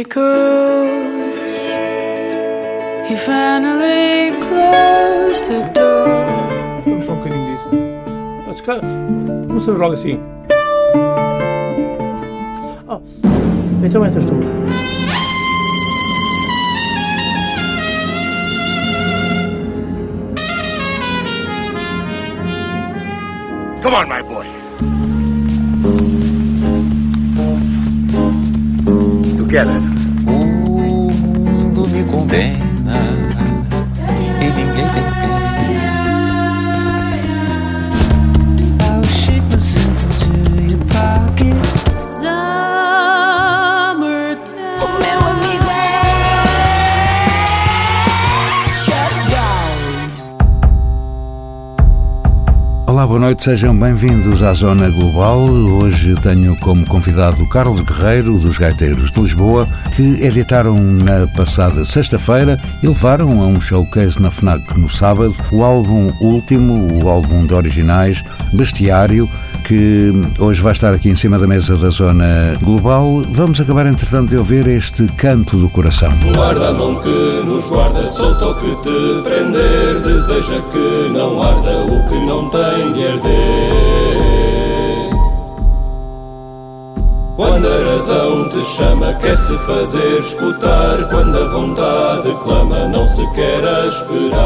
echoes. He finally closed the door. Vamos só um bocadinho disso. Ah, se calhar, Vamos fazer logo assim. Oh, então entras tu. Come on, my boy. Together. Boa noite, sejam bem-vindos à Zona Global. Hoje tenho como convidado Carlos Guerreiro, dos Gaiteiros de Lisboa, que editaram na passada sexta-feira e levaram a um showcase na FNAC no sábado o álbum último, o álbum de originais, Bestiário, que hoje vai estar aqui em cima da mesa da Zona Global. Vamos acabar, entretanto, de ouvir este canto do coração. Guarda a mão que nos guarda, solta o que te prender. Deseja que não arda não tem de arder. Quando a razão te chama, quer-se fazer escutar. Quando a vontade clama, não se quer esperar.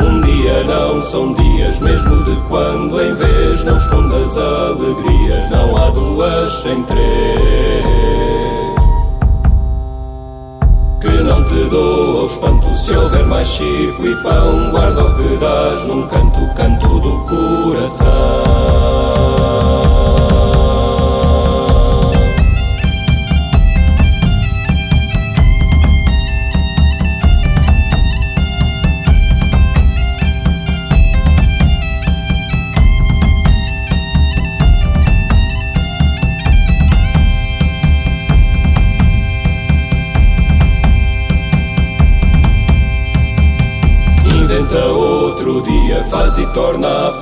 Um dia não são dias, mesmo de quando em vez não escondas alegrias, não há duas sem três. Que não te doa o espanto se houver mais circo e pão, guarda o que dás num canto, canto do coração.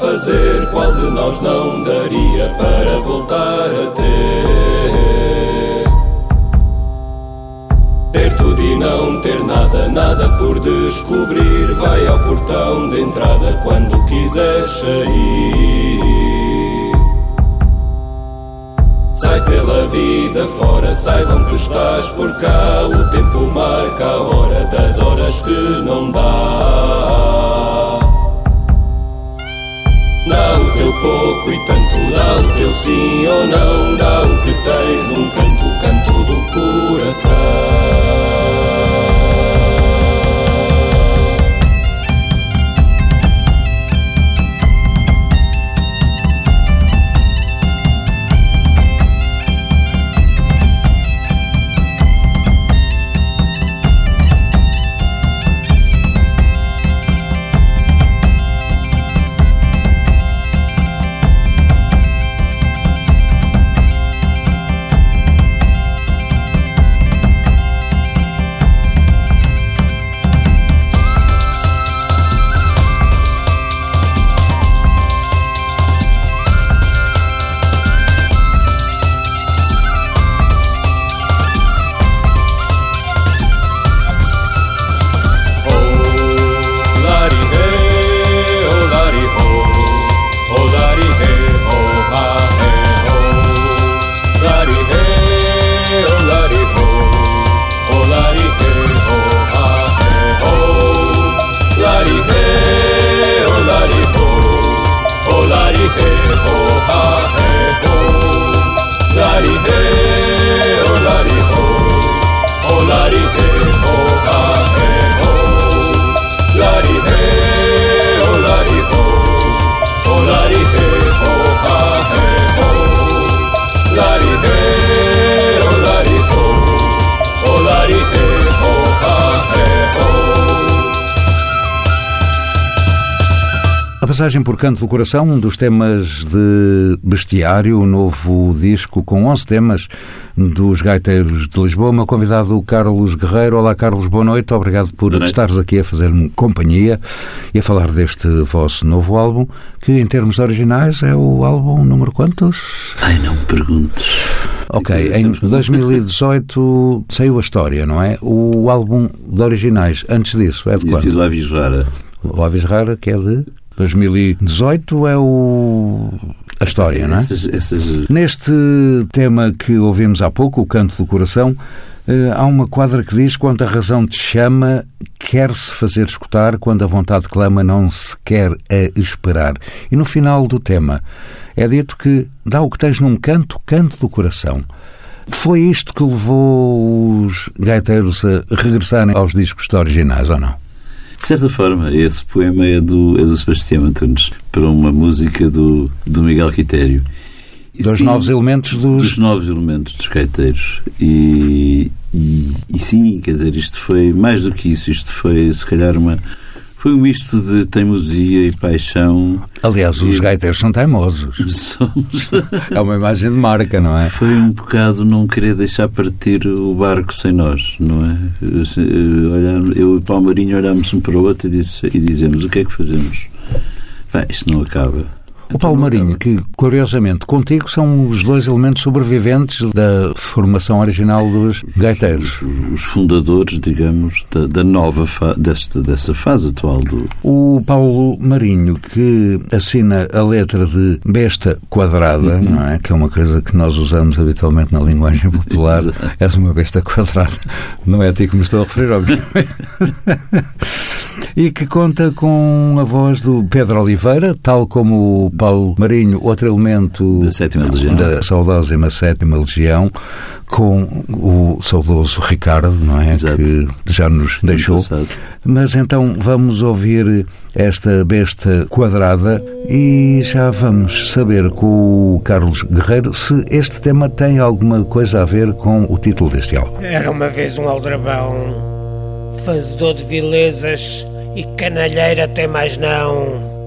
Fazer. Qual de nós não daria para voltar a ter? Ter tudo e não ter nada, nada por descobrir. Vai ao portão de entrada quando quiser sair. Sai pela vida fora, saibam que estás por cá. O tempo marca a hora das horas que não dá. Pouco e tanto, dá o teu sim ou não. Dá o que tens, um canto, canto do coração. Passagem por Canto do Coração, um dos temas de Bestiário, o novo disco com 11 temas dos Gaiteiros de Lisboa. Meu convidado, o Carlos Guerreiro. Olá, Carlos, boa noite. Obrigado por noite. estares aqui a fazer-me companhia e a falar deste vosso novo álbum, que em termos originais é o álbum número quantos? Ai, não me perguntes. Ok, em sempre- 2018 saiu a história, não é? O álbum de originais, antes disso, é de Tinha quando? sido Avis Rara. O Aves Rara, que é de 2018, é o... a história, não é? Essas, essas Neste tema que ouvimos há pouco, o Canto do Coração, eh, há uma quadra que diz: Quando a razão te chama, quer-se fazer escutar, quando a vontade clama, não se quer a esperar. E no final do tema é dito que dá o que tens num canto, canto do coração. Foi isto que levou os gaiteiros a regressarem aos discos originais, ou não? De certa forma, esse poema é do, é do Sebastião Antunes, para uma música do, do Miguel Quitério. E Dos sim, novos elementos dos. dos novos elementos dos skateiros. E, e, e sim, quer dizer, isto foi mais do que isso, isto foi se calhar uma. Foi um misto de teimosia e paixão. Aliás, os gaiteiros são teimosos. Somos. É uma imagem de marca, não é? Foi um bocado não querer deixar partir o barco sem nós, não é? Eu, eu e o Palmarinho olhámos um para o outro e, disse, e dizemos: o que é que fazemos? Vai, isto não acaba. O Paulo Marinho, que curiosamente contigo são os dois elementos sobreviventes da formação original dos gaiteiros. Os, fundadores, digamos, da, da nova fa desta, dessa fase atual do. O Paulo Marinho, que assina a letra de besta quadrada, não é? Que é uma coisa que nós usamos habitualmente na linguagem popular. És uma besta quadrada. Não é a ti que me estou a referir, obviamente. E que conta com a voz do Pedro Oliveira, tal como o Paulo Marinho, outro elemento Da Sétima Legião. da saudosíssima Sétima Legião, com o saudoso Ricardo, não é? Exato. Que já nos deixou. passado. Mas então vamos ouvir esta besta quadrada e já vamos saber com o Carlos Guerreiro se este tema tem alguma coisa a ver com o título deste álbum. Era uma vez um aldrabão, fazedor de vilezas e canalheiro até mais não.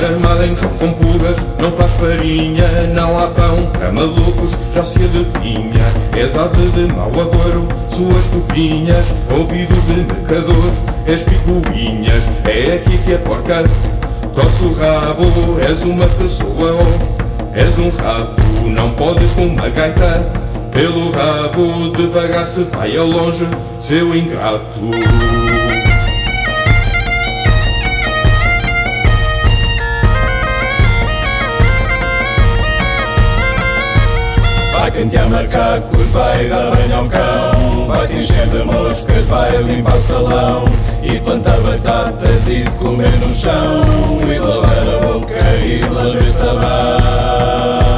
Estar armado em com pulgas não faz farinha, não há pão para malucos, já se adivinha. És ave de mau agouro, suas tupinhas, ouvidos de mercador, és picuinhas, é aqui que é porca. Torce o rabo, és uma pessoa, oh, és um rabo, não podes com uma gaita. Pelo rabo devagar se vai ao longe, seu ingrato. Vai cantear macacos, vai dar banho ao cão Vai te encher de moscas, vai limpar o salão E plantar batatas e comer no chão E lavar a boca e lamber sabão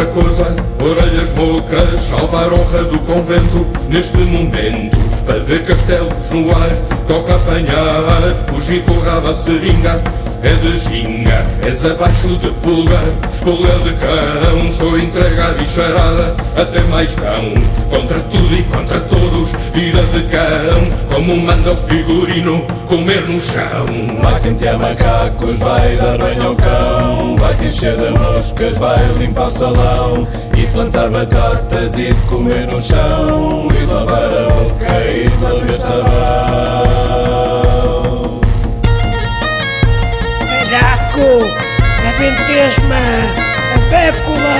a coisa, orelhas moucas, salvar honra do convento neste momento. Fazer castelos no ar, toca apanhar, fugir com o rabo à seringa. É de ginga, és abaixo de pulga, pulga de cão. Estou entregue à bicharada, até mais cão. Contra tudo e contra todos, vida de cão. Como manda o figurino, comer no chão. Vai cantear macacos, vai dar banho ao cão Vai te encher de moscas, vai limpar o salão E plantar batatas e de comer no chão ventesma, a bécula,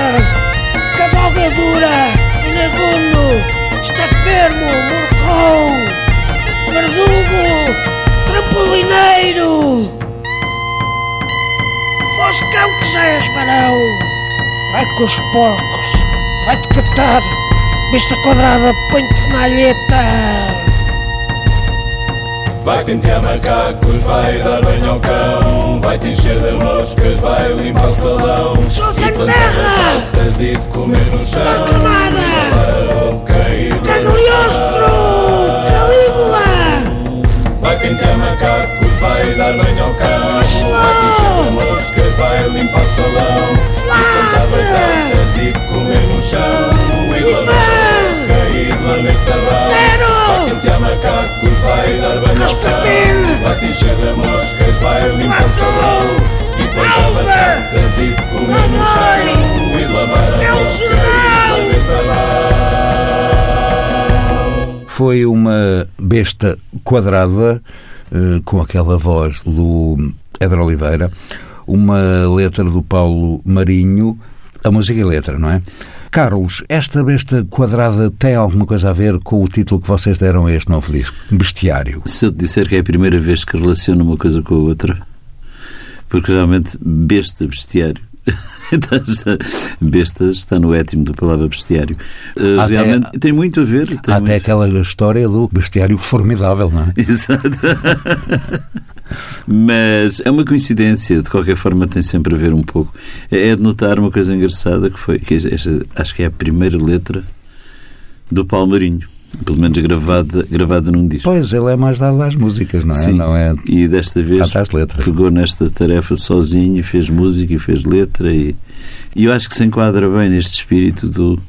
cavalgadura, inaguno, estafermo, morcão, verdugo, trampolineiro. Foscão que já és varão, Vai com os porcos, vai-te catar, besta quadrada, põe-te na alheta. Vai pentear macacos, vai dar banho ao cão. Vai te encher de moscas, vai limpar o salão. Sou sem plantar terra! batatas e de comer no chão. No Cagliostro! Calígula! Vai pentear macacos, vai dar banho ao cão. Vai te encher de moscas, vai limpar o salão. E plantar batatas e de comer no chão sabão Nero! Vai pentear macacos, vai dar banho ao cão Vai te de moscas, vai limpar o salão E plantar batatas e comer no chão E lavar a É boca e sabão Foi uma besta quadrada, eh, com aquela voz do Edra Oliveira, uma letra do Paulo Marinho, a música e letra, não é? Carlos, esta besta quadrada tem alguma coisa a ver com o título que vocês deram a este novo disco? Bestiário. Se eu te disser que é a primeira vez que relaciono uma coisa com a outra, porque realmente besta, bestiário. Então, besta está no étimo da palavra bestiário. Uh, Até- realmente tem muito a ver. Até muito- aquela história do bestiário formidável, não é? Exato. Mas é uma coincidência, de qualquer forma tem sempre a ver um pouco. É é de notar uma coisa engraçada que foi, que esta, acho que é a primeira letra do Palmarinho, pelo menos gravada, gravada num disco. Pois, ele é mais dado às músicas, não é? Sim. Não é E desta vez pegou nesta tarefa sozinho e fez música e fez letra e, e eu acho que se enquadra bem neste espírito do,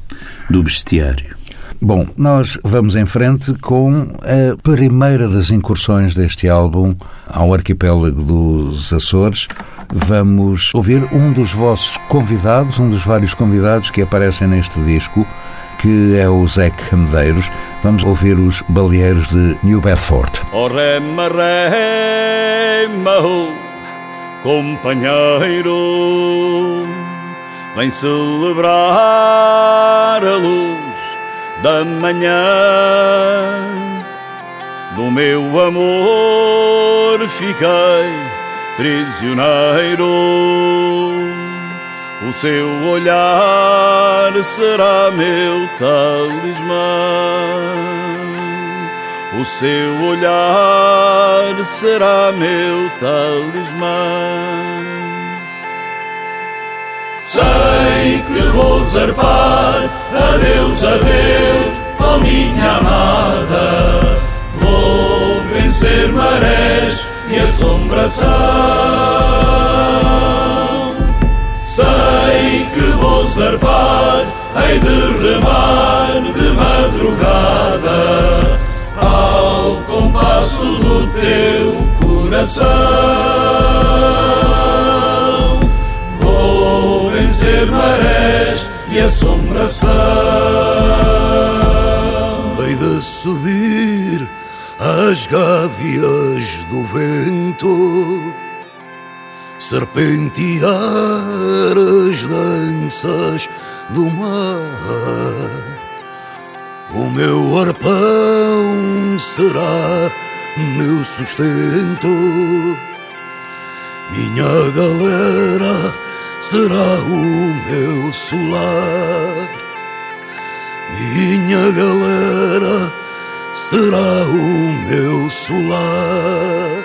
do bestiário. Bom, nós vamos em frente com a primeira das incursões deste álbum ao arquipélago dos Açores. Vamos ouvir um dos vossos convidados, um dos vários convidados que aparecem neste disco, que é o Zé Medeiros. Vamos ouvir os Baleeiros de New Bedford. Oh rema, rema, oh, companheiro, vem celebrar a luz da manhã do meu amor. Fiquei prisioneiro, o seu olhar será meu talismã. O seu olhar será meu talismã. Sei que vou zarpar, adeus, adeus, oh minha amada. Vou vencer marés e assombração. Sei que vou zarpar, hei de remar de madrugada ao compasso do teu coração. Vou vencer marés e assombração. Hei de subir as gávias do vento, serpentear as danças do mar. O meu arpão será meu sustento, minha galera será o meu solar. Minha galera será o meu solar.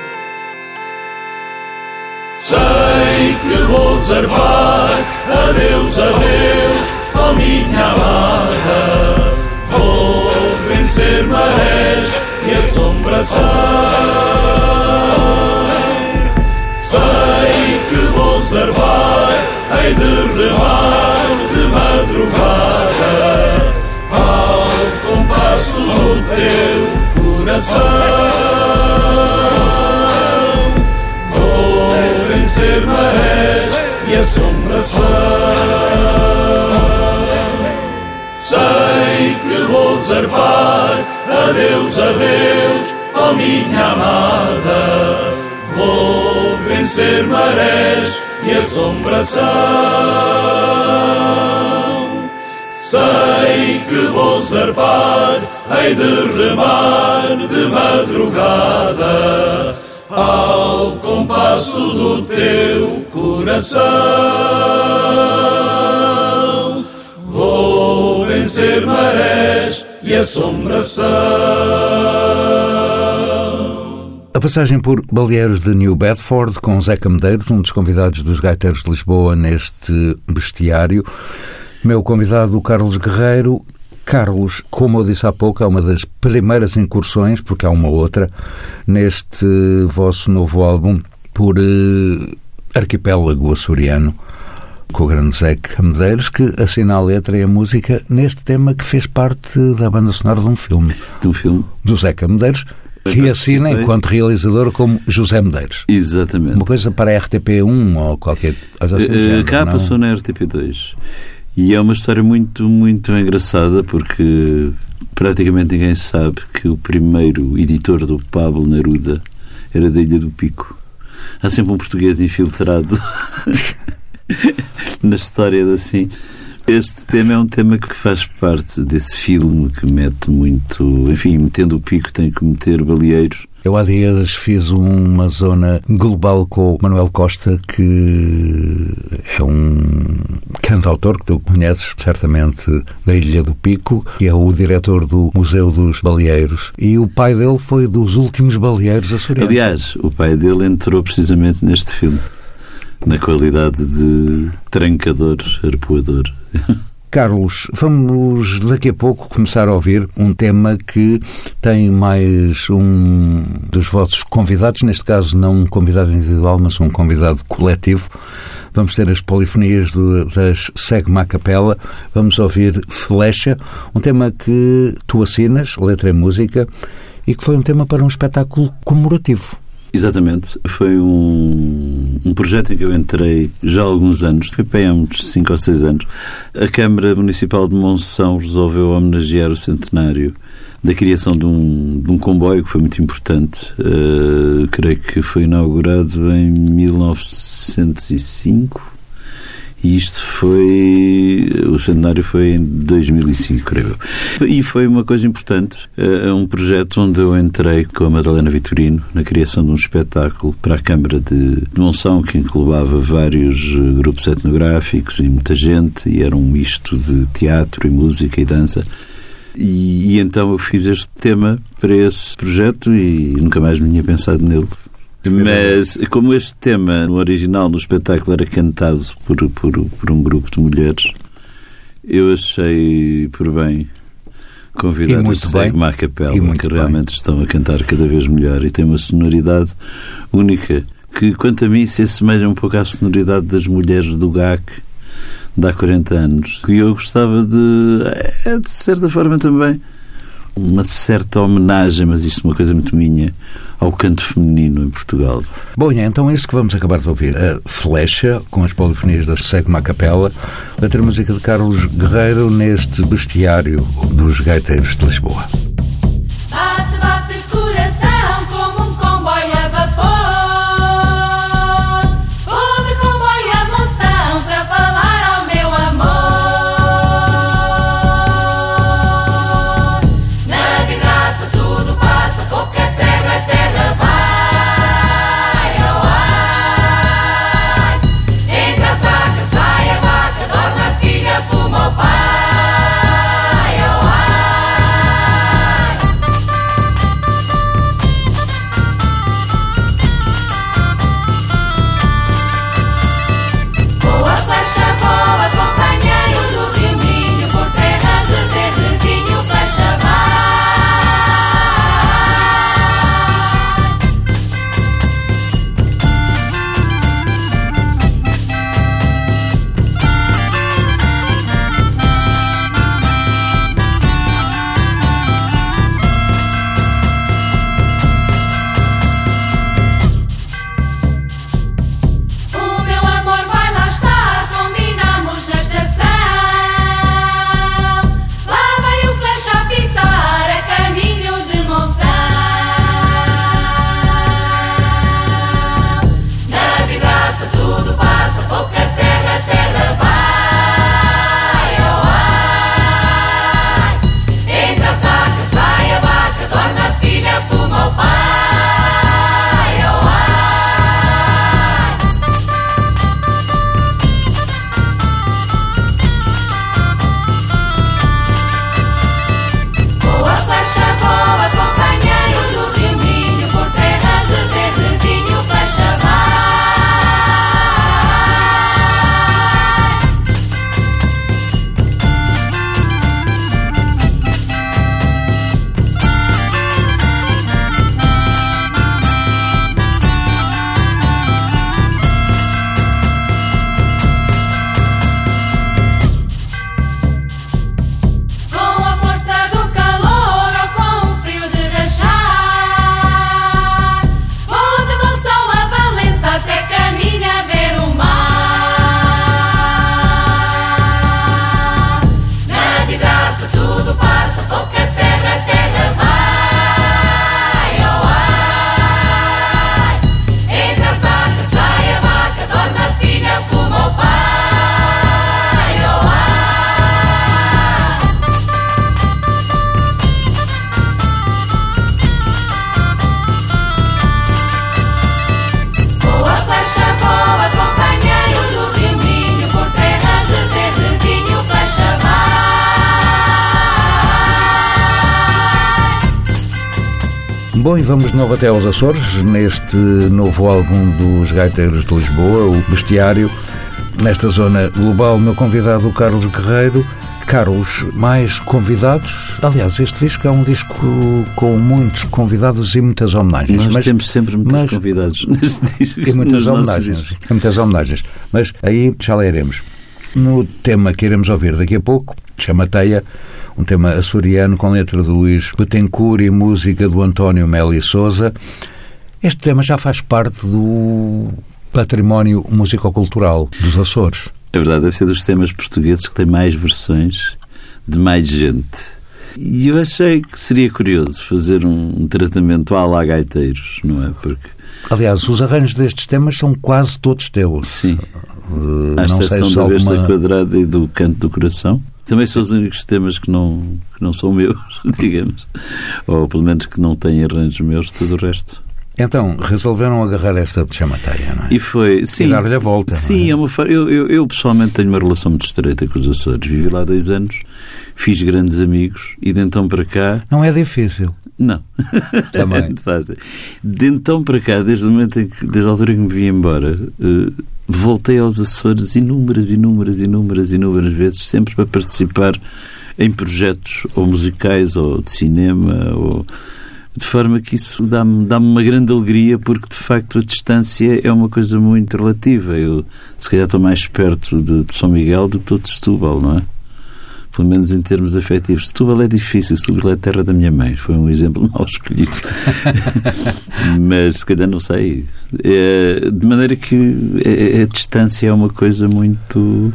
Sei que vou zarpar, adeus, adeus, oh minha amada. Vou vencer marés e assombração. Zarpar, hei de madrugada ao compasso do teu coração. Vou vencer marés e assombração. Sei que vou zarpar, adeus, adeus, oh minha amada. Vou vencer marés e assombração. Sei que vou zarpar, hei de remar de madrugada ao compasso do teu coração. Vou vencer marés e assombração. Passagem por Baleeiros de New Bedford com Zeca Medeiros, um dos convidados dos Gaiteiros de Lisboa neste bestiário. Meu convidado, Carlos Guerreiro. Carlos, como eu disse há pouco, é uma das primeiras incursões, porque há uma outra, neste vosso novo álbum por uh, Arquipélago Açoriano com o grande Zeca Medeiros, que assina a letra e a música neste tema que fez parte da banda sonora de um filme. De um filme? Do Zeca Medeiros, que assina enquanto realizador como José Medeiros. Exatamente. Uma coisa para a RTP1 ou qualquer coisa assim. Uh, cá não? passou na RTP2. E é uma história muito, muito engraçada porque praticamente ninguém sabe que o primeiro editor do Pablo Neruda era da Ilha do Pico. Há sempre um português infiltrado na história de assim. Este tema é um tema que faz parte desse filme que mete muito. Enfim, metendo o pico, tem que meter baleeiros. Eu há dias fiz uma zona global com o Manuel Costa, que é um cantautor que tu conheces certamente da Ilha do Pico, que é o diretor do Museu dos Baleeiros. E o pai dele foi dos últimos baleeiros açorianos. Aliás, o pai dele entrou precisamente neste filme na qualidade de trancador, arpoador. Carlos, vamos daqui a pouco começar a ouvir um tema que tem mais um dos vossos convidados, neste caso não um convidado individual, mas um convidado coletivo. Vamos ter as polifonias do, das Segma Capela, vamos ouvir Flecha, um tema que tu assinas, letra e música, e que foi um tema para um espetáculo comemorativo. Exatamente. Foi um, um projeto em que eu entrei já há alguns anos, foi para há uns 5 ou 6 anos. A Câmara Municipal de Monção resolveu homenagear o centenário da criação de um, de um comboio que foi muito importante. Uh, creio que foi inaugurado em 1905 e isto foi. O centenário foi em 2005, creio eu. E foi uma coisa importante. É um projeto onde eu entrei com a Madalena Vitorino na criação de um espetáculo para a Câmara de Monção, que englobava vários eh, grupos etnográficos e muita gente, e era um misto de teatro e música e dança. E, e, então eu fiz este tema para esse projeto e nunca mais me tinha pensado nele. Mas como este tema no original no espetáculo era cantado por, por, por um grupo de mulheres, eu achei por bem convidar a Segma à capela, que realmente bem. estão a cantar cada vez melhor e tem uma sonoridade única que, quanto a mim, se assemelha um pouco à sonoridade das mulheres do GAC de há 40 anos. E eu gostava de, é, de certa forma também, uma certa homenagem, mas isto é uma coisa muito minha, ao canto feminino em Portugal. Bom, é então isso que vamos acabar de ouvir. A Flecha, com as polifonias da Segma Capela, letra música de Carlos Guerreiro neste bestiário dos gaiteiros de Lisboa. Bate, e vamos de novo até aos Açores, neste novo álbum dos Gaiteiros de Lisboa, o Bestiário. Nesta zona global, meu convidado, o Carlos Guerreiro. Carlos, mais convidados? Aliás, este disco é um disco com muitos convidados e muitas homenagens. Nós mas, temos sempre muitos mas- convidados neste disco. E muitas homenagens. E muitas homenagens. Mas aí já lá iremos. No tema que iremos ouvir daqui a pouco, Chamateia, um tema açoriano com letra do Luís Betancourt e música do António Meli Souza. Este tema já faz parte do património musicocultural dos Açores. É verdade, deve ser dos temas portugueses que tem mais versões de mais gente. E eu achei que seria curioso fazer um, tratamento à la gaiteiros, não é? Porque, Aliás, os arranjos destes temas são quase todos teus. sim, Uh, à não sei exceção se da besta alguma... quadrada e do canto do coração. Também são os únicos temas que não, que não são meus, digamos. Ou pelo menos que não têm arranjos meus, tudo o resto. Então, resolveram agarrar esta chamateia, não é? E foi, sim. dar-lhe a volta, Sim, é? é uma eu, eu, eu pessoalmente tenho uma relação muito estreita com os Açores. Vivi lá dois anos, fiz grandes amigos e de então para cá. Não é difícil. Não. Também. é muito fácil. De então para cá, desde o momento em que, desde a altura em que me vim embora, eh, voltei aos Açores inúmeras, inúmeras, inúmeras, inúmeras vezes, sempre para participar em projetos ou musicais ou de cinema ou de forma que isso dá-me dá uma grande alegria porque de facto a distância é uma coisa muito relativa. Eu se calhar estou mais perto de, de São Miguel do que estou de Setúbal, não é? Pelo menos em termos afetivos. Setúbal é difícil, Setúbal é a terra da minha mãe. Foi um exemplo mal escolhido. Mas se calhar não sei. É, de maneira que a, a distância é uma coisa muito,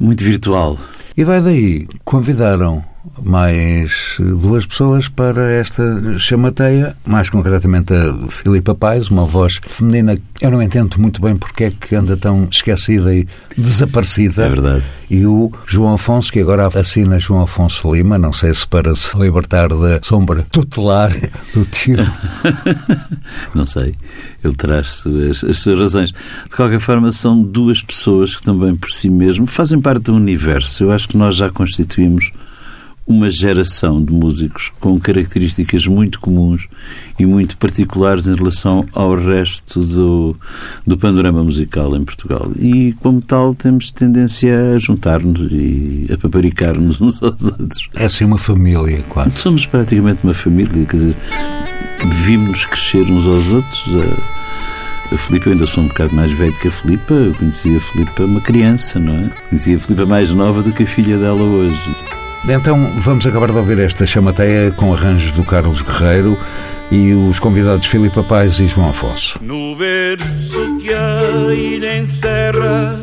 muito virtual. E vai daí, convidaram mais duas pessoas para esta chamateia, mais concretamente a Filipa Paz, uma voz feminina que eu não entendo muito bem porque é que anda tão esquecida e desaparecida. É verdade. E o João Afonso, que agora assina João Afonso Lima, não sei se para se libertar da sombra tutelar do tio. Não sei. Ele terá as suas, as suas razões. De qualquer forma, são duas pessoas que também por si mesmo fazem parte do universo. Eu acho que nós já constituímos uma geração de músicos com características muito comuns e muito particulares em relação ao resto do, do panorama musical em Portugal. E, como tal, temos tendência a juntar-nos e a paparicar-nos uns aos outros. É assim uma família, quase. Somos praticamente uma família, quer dizer, vimos-nos crescer uns aos outros. A, Filipa, eu ainda sou um bocado mais velho que a Filipa, eu conheci a Filipa uma criança, não é? Conheci a Filipa mais nova do que a filha dela hoje. Então vamos acabar de ouvir esta chamateia com arranjos do Carlos Guerreiro e os convidados Filipe Paz e João Afonso. No berço que a ilha encerra,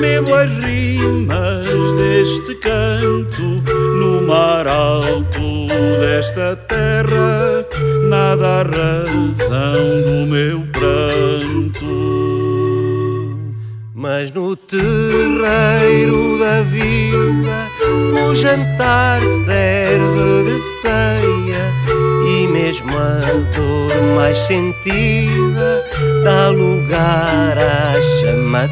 bebo as rimas deste canto. No mar alto desta terra, nada a razão do meu pranto. Mas no terreiro da vida o jantar serve de ceia e mesmo a dor mais sentida dá lugar à chamateia.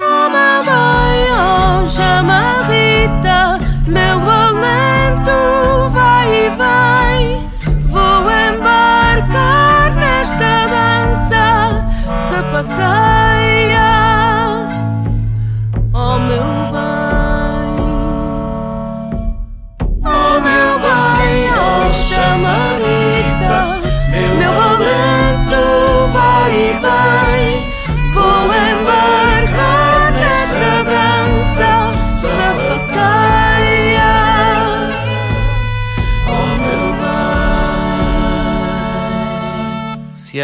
Oh mamãe, oh chama Rita, meu alento vai e vem. Vou embarcar nesta dança sapateia.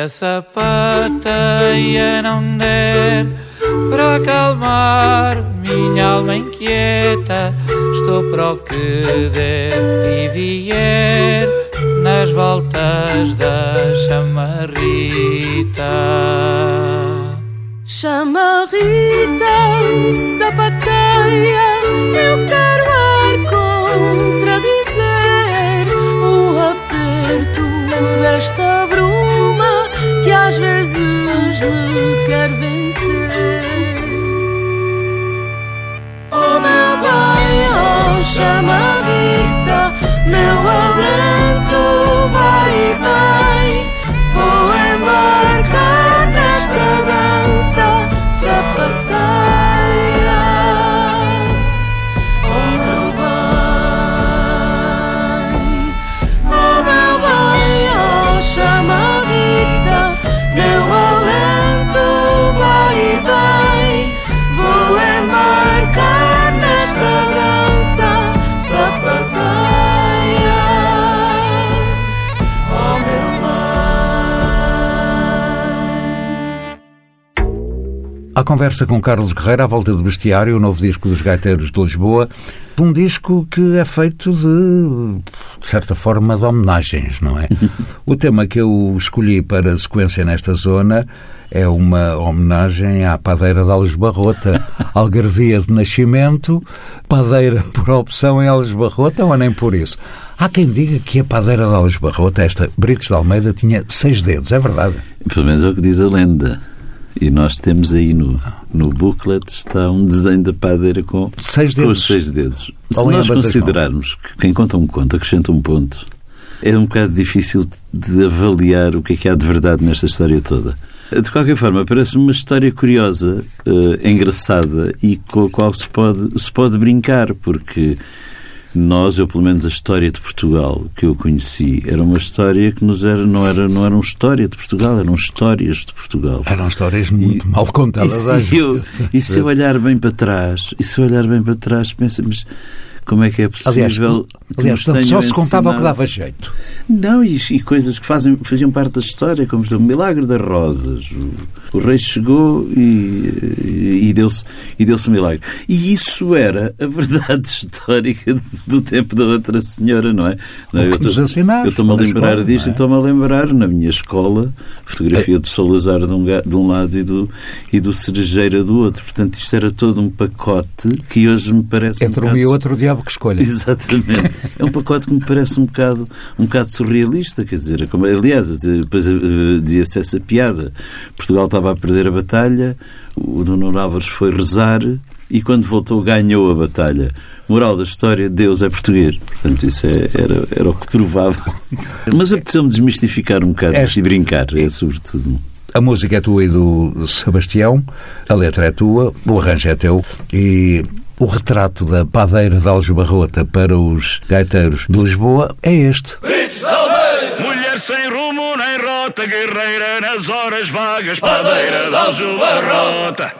Bem. Se a sapateia não der para acalmar minha alma inquieta, estou para o que der e vier nas voltas da chamarrita. Chama A conversa com Carlos Guerreiro à volta do Bestiário, o novo disco dos Gaiteiros de Lisboa. Um disco que é feito de, de certa forma, de homenagens, não é? o tema que eu escolhi para a sequência nesta zona é uma homenagem à padeira de Alves Barrota, algarvia de nascimento, padeira por opção em Alves Barrota ou nem por isso? Há quem diga que a padeira de Alves Barrota, esta Brites de Almeida, tinha seis dedos, é verdade? Pelo menos é o que diz a lenda. E nós temos aí no, no booklet está um desenho da padeira com, seis com dedos. os seis dedos. Se Ou nós considerarmos que quem conta um conto acrescenta um ponto, é um bocado difícil de avaliar o que é que há de verdade nesta história toda. De qualquer forma, parece uma história curiosa, eh, engraçada e com a qual se pode, se pode brincar, porque nós, eu pelo menos a história de Portugal que eu conheci, era uma história que nos era, não era, não era uma história de Portugal, eram histórias de Portugal. Eram histórias muito mal E contadas. às se, eu, e se eu olhar bem para trás, e se eu olhar bem para trás, pensa, mas como é que é possível Aliás, que aliás portanto, só se contava o que dava jeito. Não, e, e coisas que fazem, faziam parte da história, como o milagre das rosas. O, o rei chegou e, e, deu-se e deu um milagre. E isso era a verdade histórica do tempo da outra senhora, não é? Não, eu estou-me a lembrar escola, disto é? e estou-me a lembrar, na minha escola, fotografia de Salazar de um, de um lado e do, e do Cerejeira do outro. Portanto, isto era todo um pacote que hoje me parece um Entre um bocado e outro, o diabo que escolha. Exatamente. É um pacote que me parece um bocado, um bocado surrealista, quer dizer, como, aliás, depois eh, dizia-se essa piada. Portugal estava a perder a batalha, o Dono Álvares foi rezar e quando voltou ganhou a batalha. Moral da história, Deus é português. Portanto, isso é- era, era o que provava. Mas apeteceu-me desmistificar um bocado Este- e brincar, é sobretudo. A música é tua e do Sebastião, a letra é tua, o arranjo é teu e o retrato da padeira de Alves Barrota para os gaiteiros de Lisboa é este. Mulher sem rumo nem rota, guerreira nas horas vagas, padeira de aljubarrota.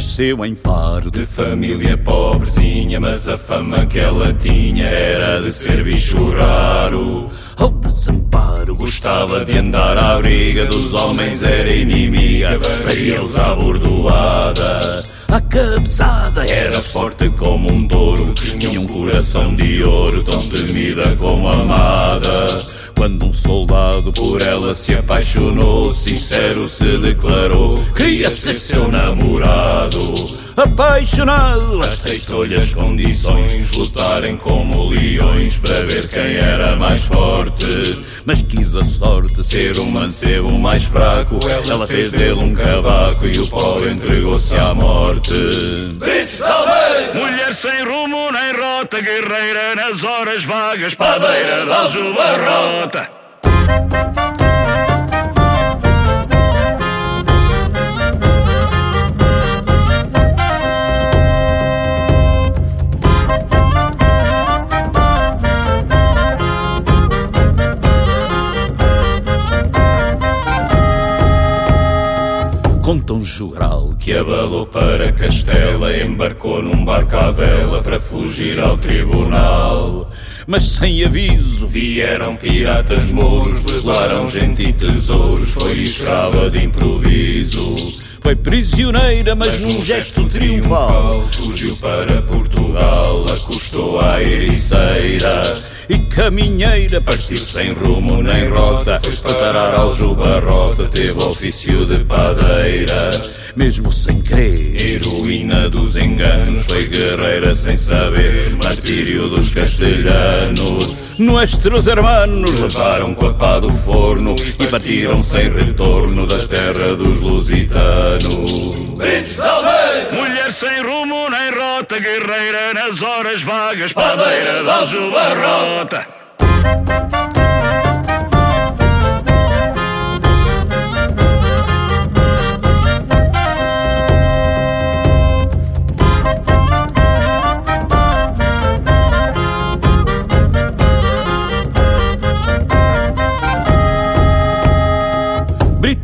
Nasceu em Faro de família pobrezinha, mas a fama que ela tinha era de ser bicho raro. Ao desamparo gostava de andar à briga dos homens, era inimiga, para eles à bordoada. A cabeçada era forte como um touro, tinha um coração de ouro, tão temida como amada. Quando um soldado por ela se apaixonou, sincero se declarou, queria ser seu namorado. Apaixonado, aceitou-lhe as condições, lutarem como leões para ver quem era mais forte. Mas quis a sorte ser um mancebo mais fraco, ela fez dele um cavaco e o pobre entregou-se à morte. Mulher sem rumo nem rota, guerreira nas horas vagas, padeira de aljubarrota. Jogral que abalou para Castela, embarcou num barco à vela para fugir ao tribunal. Mas sem aviso vieram piratas mouros, levaram gente e tesouros, foi escrava de improviso. Foi prisioneira, mas num gesto triunfal Fugiu para Portugal, acostou à ericeira E caminheira Partiu sem rumo nem rota Foi parar ao Jubarrota, teve ofício de padeira. Mesmo sem crer Heroína dos enganos, foi guerreira sem saber Martírio dos castelhanos. Nuestros hermanos levaram com a pá do forno E partiram sem retorno da terra dos lusitanos Mulher sem rumo nem rota, guerreira nas horas vagas, padeira da Aljubarrota.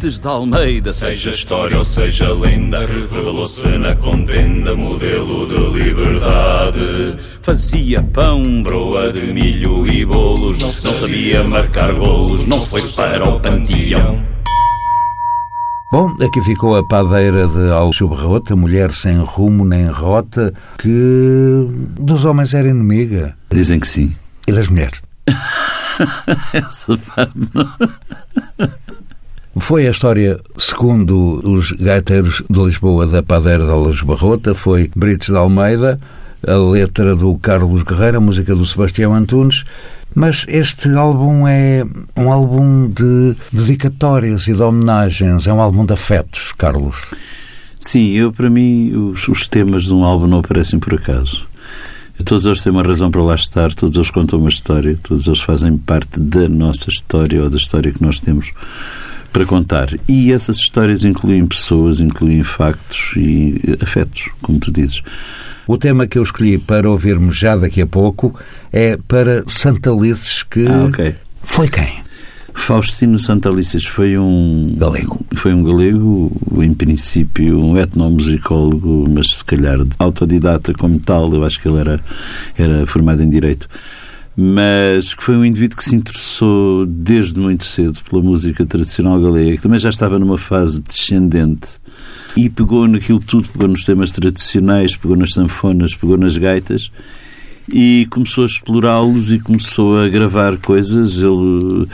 Brites de Almeida, Seja história ou seja lenda, revelou-se na contenda modelo de liberdade. Fazia pão, broa de milho e bolos, não sabia marcar golos, não foi para o panteão. Bom, aqui ficou a padeira de Aljubarrota, mulher sem rumo nem rota, que dos homens era inimiga. Dizem que sim. E das mulheres? Essa parte não. Foi a história, segundo os gaiteiros de Lisboa, da padeira de Aljubarrota, foi Brites de Almeida, a letra do Carlos Guerreiro, a música do Sebastião Antunes, mas este álbum é um álbum de dedicatórias e de homenagens, é um álbum de afetos, Carlos. Sim, eu para mim os, os temas de um álbum não aparecem por acaso. Todos eles têm uma razão para lá estar, todos eles contam uma história, todos eles fazem parte da nossa história ou da história que nós temos para contar. E essas histórias incluem pessoas, incluem factos e afetos, como tu dizes. O tema que eu escolhi para ouvirmos já daqui a pouco é para Santalices, que Ah, ok. foi quem? Faustino Santalices foi um galego. Foi um galego, em princípio, um etnomusicólogo, mas se calhar autodidata como tal. Eu acho que ele era, era formado em direito. Mas que foi um indivíduo que se interessou desde muito cedo pela música tradicional galega, que também já estava numa fase descendente e pegou naquilo tudo, pegou nos temas tradicionais, pegou nas sanfonas, pegou nas gaitas e começou a explorá-los e começou a gravar coisas. Ele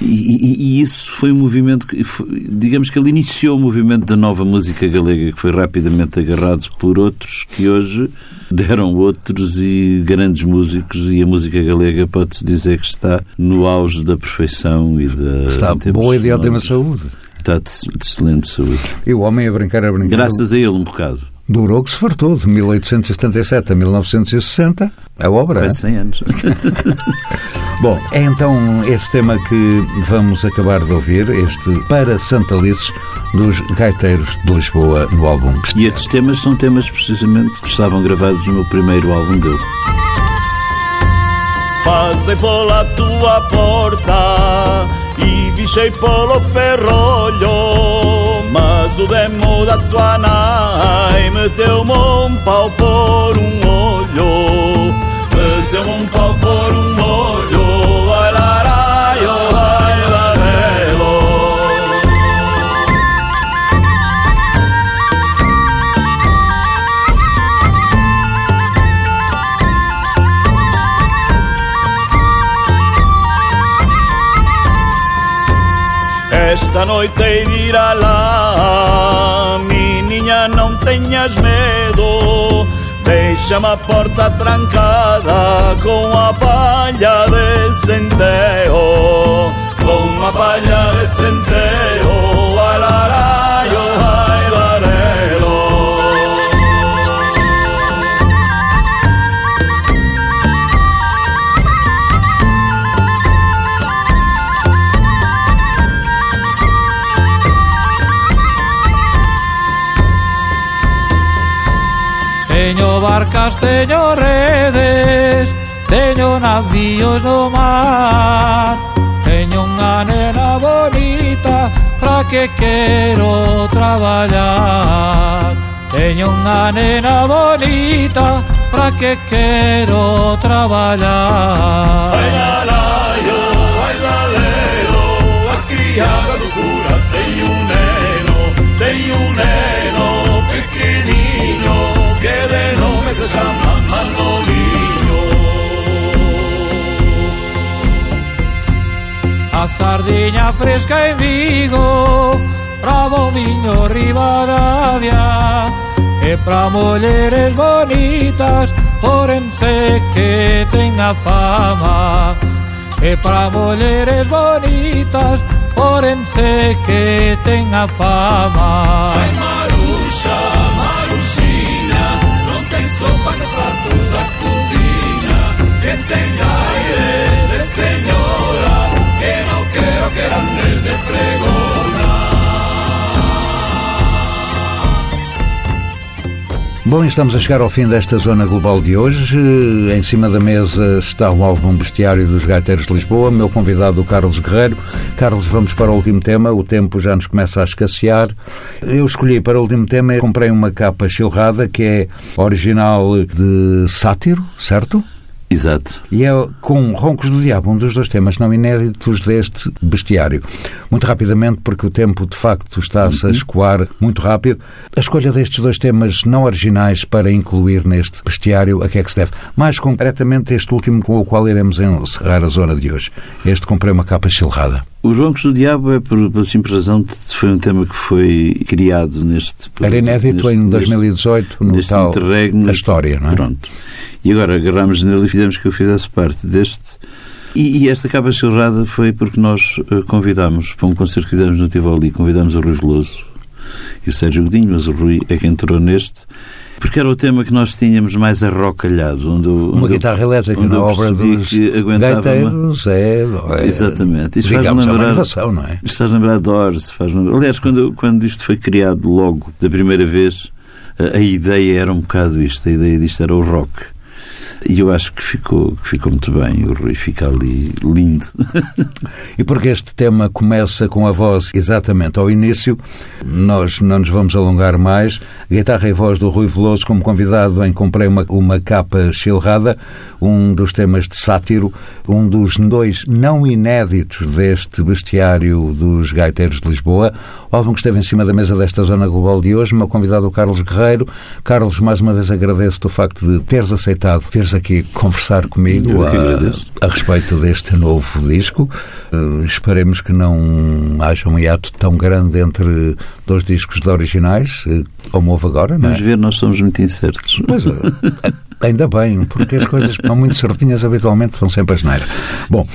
e, e- e isso foi um movimento que digamos que ele iniciou o movimento da nova música galega que foi rapidamente agarrado por outros que hoje deram outros e grandes músicos. E a música galega pode-se dizer que está no auge da perfeição e da Está boa e de ótima saúde. está de, de excelente saúde. E o homem a brincar, a brincar. graças a ele um bocado Durou que se fartou, de 1877 a 1960, a obra. Quase 100 anos. Bom, é então esse tema que vamos acabar de ouvir, este Para Santalices, dos Gaiteiros de Lisboa, no álbum. E estes temas são temas precisamente que estavam gravados no meu primeiro álbum dele. Passei pela tua porta e vichei pelo ferrolho Mas o demo da tua nai meteu-me um pau por um olho. Meteu-me um pau por um olho. Ai larai, oh ai larelo Esta noite hei de ir lá mi miniña, non teñas medo Deixame a porta trancada Con a palla de centeo. Con a palla de centeo Alarallo, ai Mas teño redes Teño navíos no mar Teño unha nena bonita Pra que quero traballar Teño unha nena bonita Pra que quero traballar Ai la la yo, ai la A criada do cura tem un neno Tem un neno que que de nome se chama Manoliño A sardinha fresca en Vigo Pra Dominho Rivadavia E pra mulleres bonitas Orense que tenga fama. E pra mulleres bonitas Orense que tenga fama. Ai, Maruxa Não tem sopa de pratos da cozinha Que tem aires de senhora Que não quero que andes de fregona Bom, estamos a chegar ao fim desta Zona Global de hoje. Em cima da mesa está o álbum Bestiário dos Gaiteiros de Lisboa, meu convidado Carlos Guerreiro. Carlos, vamos para o último tema, o tempo já nos começa a escassear. Eu escolhi para o último tema, comprei uma capa chilrada que é original de sátiro, certo? Exato. E é com Roncos do Diabo, um dos dois temas não inéditos deste bestiário. Muito rapidamente, porque o tempo de facto está-se a escoar muito rápido. A escolha destes dois temas não originais para incluir neste bestiário, a que é que se deve? Mais concretamente, este último com o qual iremos encerrar a zona de hoje. Este comprei uma capa chilrada. Os Roncos do Diabo é por, pela simples razão de foi um tema que foi criado neste. Era inédito neste, em 2018 no neste tal interregno. a história, não é? Pronto. E agora agarrámos nele e fizemos que eu fizesse parte deste. E, e esta capa chilrada foi porque nós uh, convidámos para um concerto que fizemos no Tivoli, convidámos o Rui Veloso e o Sérgio Godinho, mas o Rui é que entrou neste. Porque era o tema que nós tínhamos mais arrocalhado. Onde, Uma onde eu- guitarra elétrica onde na obra dos uma- gaiteiros é, é Exatamente. Isto faz é uma lembrar, inovação, não é? Isto faz lembrar Doors. Faz lembrar... Aliás, quando, quando isto foi criado logo, da primeira vez, a, a ideia era um bocado isto. A ideia disto era o rock. E eu acho que ficou, que ficou muito bem. O Rui fica ali lindo. E porque este tema começa com a voz exatamente ao início, nós não nos vamos alongar mais. Guitarra e voz do Rui Veloso, como convidado em Comprei uma, uma capa chilrada, um dos temas de sátiro, um dos dois não inéditos deste bestiário dos gaiteiros de Lisboa. O álbum que esteve em cima da mesa desta zona global de hoje, meu convidado o Carlos Guerreiro. Carlos, mais uma vez agradeço-te o facto de teres aceitado, teres aqui conversar comigo que a, a respeito deste novo disco. Eh, esperemos que não haja um hiato tão grande entre dois discos de originais, eh, como houve agora, não Vamos é? ver, nós somos muito incertos. Pois, eh, ainda bem, porque as coisas que são muito certinhas habitualmente são sempre a geneira. Bom,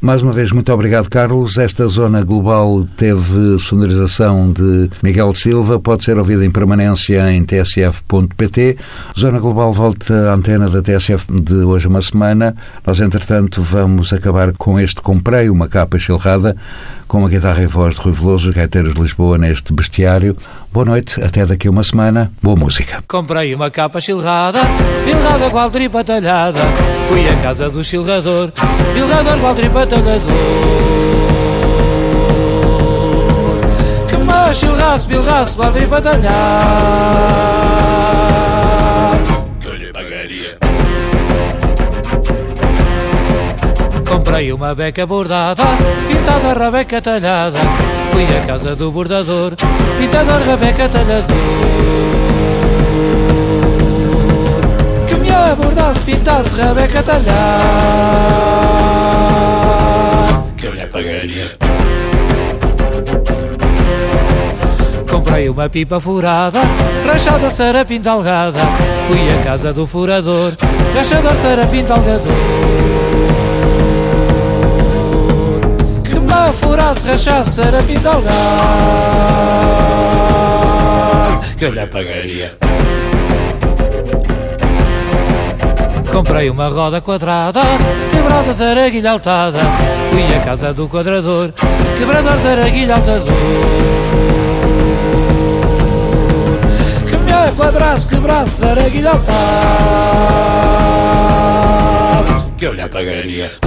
mais uma vez, muito obrigado, Carlos. Esta zona global teve sonorização de Miguel Silva, pode ser ouvida em permanência em tsf.pt. Zona Global volta à antena da TSF de hoje uma semana. Nós, entretanto, vamos acabar com este Comprei uma capa chilrada com a guitarra e voz de Rui Veloso, os gaiteiros de Lisboa, neste bestiário. Boa noite, até daqui a uma semana. Boa música. Comprei uma capa chilrada, bilrada igual tripa talhada. Fui à casa do chilrador, bilrador igual tripa talhador. Que me chilrasse, bilrasse igual tripa talhada. Comprei uma beca bordada, pintada rabeca talhada. Fui à casa do bordador, pintador rabeca talhador. Abordasse, pintasse rabeca talhada. Que lhe pagaria Comprei uma pipa furada, rachada sarapim dalgada. Fui à casa do furador, rachador sarapim dalgador. Que me furasse, rachasse sarapim dalgado. Que lhe pagaria Comprei uma roda quadrada, quebrada zaraguilha altada. Fui à casa do quadrador, quebrador zaraguilha altador. Que me quadrasse, quebrasse zaraguilha altada. Que lhe pagaria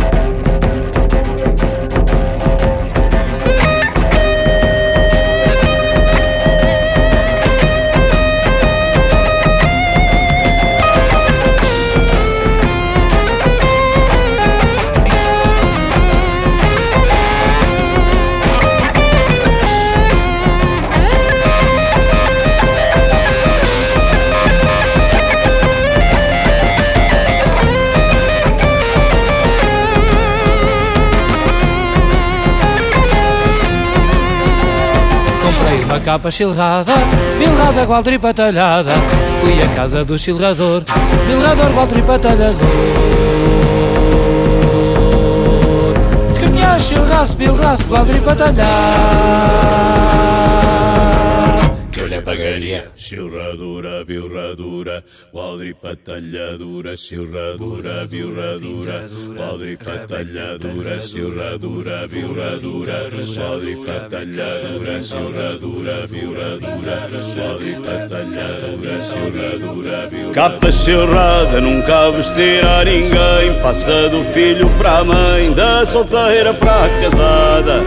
capa chilrada, bilrada igual tripa talhada. Fui à casa do chilrador, bilrador igual tripa talhador. Que me acha chilraço, bilraço igual tripa lhe pagaria Chilradura, bilradura Quadripa talhadura Chilradura, bilradura Quadripa talhadura Chilradura, bilradura Quadripa talhadura Chilradura, bilradura Quadripa talhadura Chilradura, bilradura Capa chilrada nunca vestirá ninguém. Passa do filho para a mãe Da solteira para a casada.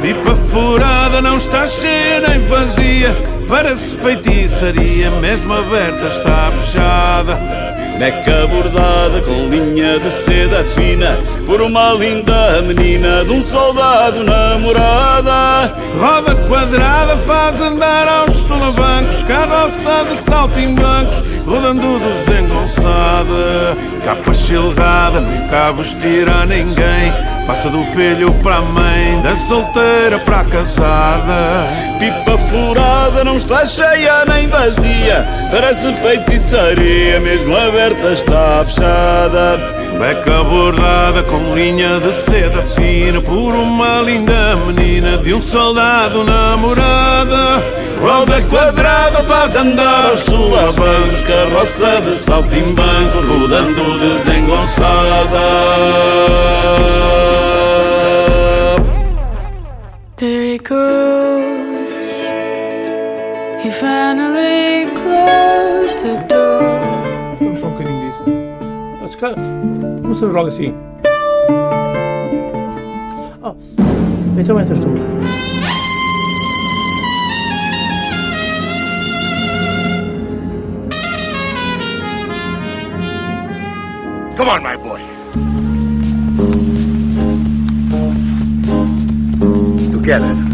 Pipa furada não está cheia nem vazia Parece feitiçaria, mesmo aberta está fechada. Beca bordada com linha de seda fina Por uma linda menina de um soldado namorada. Roda quadrada faz andar aos solavancos Carroça de saltimbancos rodando desengonçada Capa chilrada nunca vestirá ninguém Passa do filho para a mãe, da solteira para a casada. Pipa furada não está cheia nem vazia. Parece feitiçaria, mesmo aberta está fechada. Beca bordada com linha de seda fina Por uma linda menina de um soldado namorada. Roda quadrada faz andar aos solavancos Carroça de saltimbancos rodando desengonçada There he goes. He finally closed the door. Vamos só um bocadinho disso. Mas, cara, não se roga assim. Oh, então entras tu. Come on, my boy. Together.